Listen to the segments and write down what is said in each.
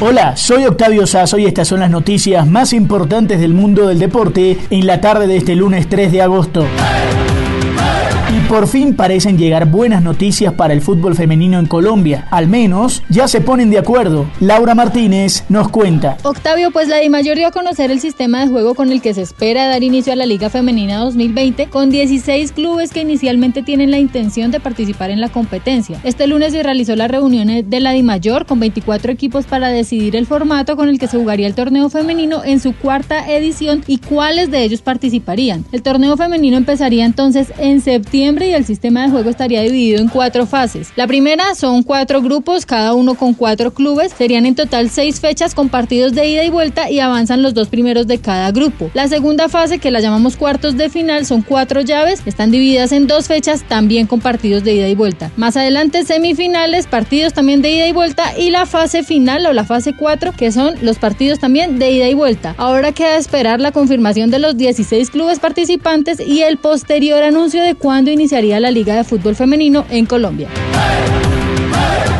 Hola, soy Octavio Sazo y estas son las noticias más importantes del mundo del deporte en la tarde de este lunes 3 de agosto. Por fin parecen llegar buenas noticias para el fútbol femenino en Colombia. Al menos ya se ponen de acuerdo. Laura Martínez nos cuenta. Octavio, pues la DIMAYOR dio a conocer el sistema de juego con el que se espera dar inicio a la Liga Femenina 2020 con 16 clubes que inicialmente tienen la intención de participar en la competencia. Este lunes se realizó la reunión de la DIMAYOR con 24 equipos para decidir el formato con el que se jugaría el torneo femenino en su cuarta edición y cuáles de ellos participarían. El torneo femenino empezaría entonces en septiembre y el sistema de juego estaría dividido en cuatro fases. La primera son cuatro grupos, cada uno con cuatro clubes. Serían en total seis fechas con partidos de ida y vuelta y avanzan los dos primeros de cada grupo. La segunda fase, que la llamamos cuartos de final, son cuatro llaves. Están divididas en dos fechas también con partidos de ida y vuelta. Más adelante semifinales, partidos también de ida y vuelta y la fase final o la fase 4 que son los partidos también de ida y vuelta. Ahora queda esperar la confirmación de los 16 clubes participantes y el posterior anuncio de cuándo iniciaría la Liga de Fútbol Femenino en Colombia.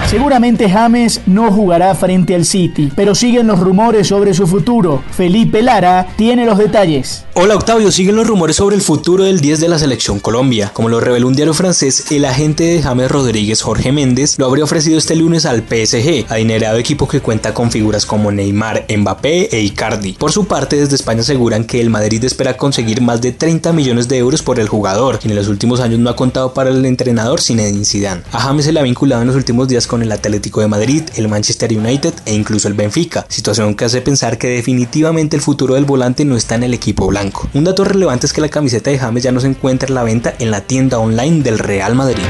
Seguramente James no jugará frente al City, pero siguen los rumores sobre su futuro. Felipe Lara tiene los detalles. Hola Octavio, siguen los rumores sobre el futuro del 10 de la selección Colombia. Como lo reveló un diario francés, el agente de James Rodríguez, Jorge Méndez, lo habría ofrecido este lunes al PSG, adinerado equipo que cuenta con figuras como Neymar, Mbappé e Icardi. Por su parte, desde España aseguran que el Madrid espera conseguir más de 30 millones de euros por el jugador, quien en los últimos años no ha contado para el entrenador Zinedine Zidane. A James se le ha vinculado en los últimos días con el Atlético de Madrid, el Manchester United e incluso el Benfica, situación que hace pensar que definitivamente el futuro del volante no está en el equipo blanco. Un dato relevante es que la camiseta de James ya no se encuentra en la venta en la tienda online del Real Madrid.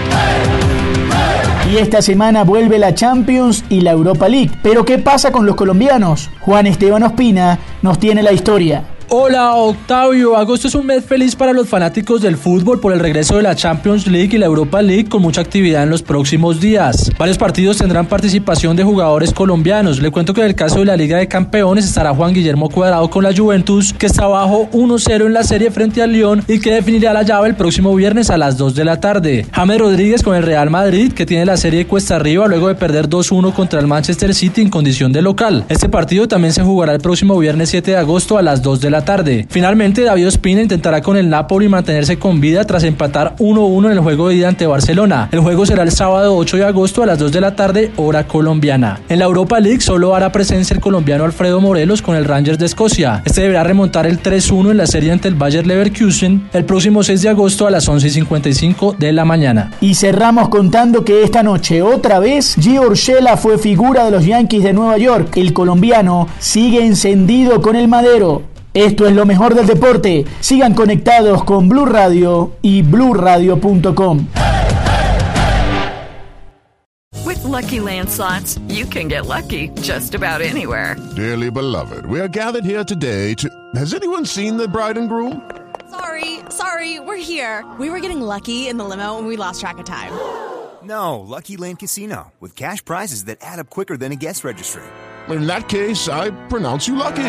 Y esta semana vuelve la Champions y la Europa League. Pero ¿qué pasa con los colombianos? Juan Esteban Ospina nos tiene la historia. Hola Octavio, agosto es un mes feliz para los fanáticos del fútbol por el regreso de la Champions League y la Europa League con mucha actividad en los próximos días. Varios partidos tendrán participación de jugadores colombianos. Le cuento que en el caso de la Liga de Campeones estará Juan Guillermo Cuadrado con la Juventus que está abajo 1-0 en la serie frente al Lyon y que definirá la llave el próximo viernes a las 2 de la tarde. James Rodríguez con el Real Madrid que tiene la serie cuesta arriba luego de perder 2-1 contra el Manchester City en condición de local. Este partido también se jugará el próximo viernes 7 de agosto a las 2 de la tarde. Finalmente, David Ospina intentará con el Napoli mantenerse con vida tras empatar 1-1 en el juego de ida ante Barcelona. El juego será el sábado 8 de agosto a las 2 de la tarde, hora colombiana. En la Europa League solo hará presencia el colombiano Alfredo Morelos con el Rangers de Escocia. Este deberá remontar el 3-1 en la serie ante el Bayer Leverkusen el próximo 6 de agosto a las 11.55 de la mañana. Y cerramos contando que esta noche otra vez Gio Urshela fue figura de los Yankees de Nueva York. El colombiano sigue encendido con el madero. Esto es lo mejor del deporte. Sigan conectados con Blue Radio y bluradio.com. With Lucky Land slots, you can get lucky just about anywhere. Dearly beloved, we are gathered here today to. Has anyone seen the bride and groom? Sorry, sorry, we're here. We were getting lucky in the limo and we lost track of time. No, Lucky Land Casino, with cash prizes that add up quicker than a guest registry. In that case, I pronounce you lucky.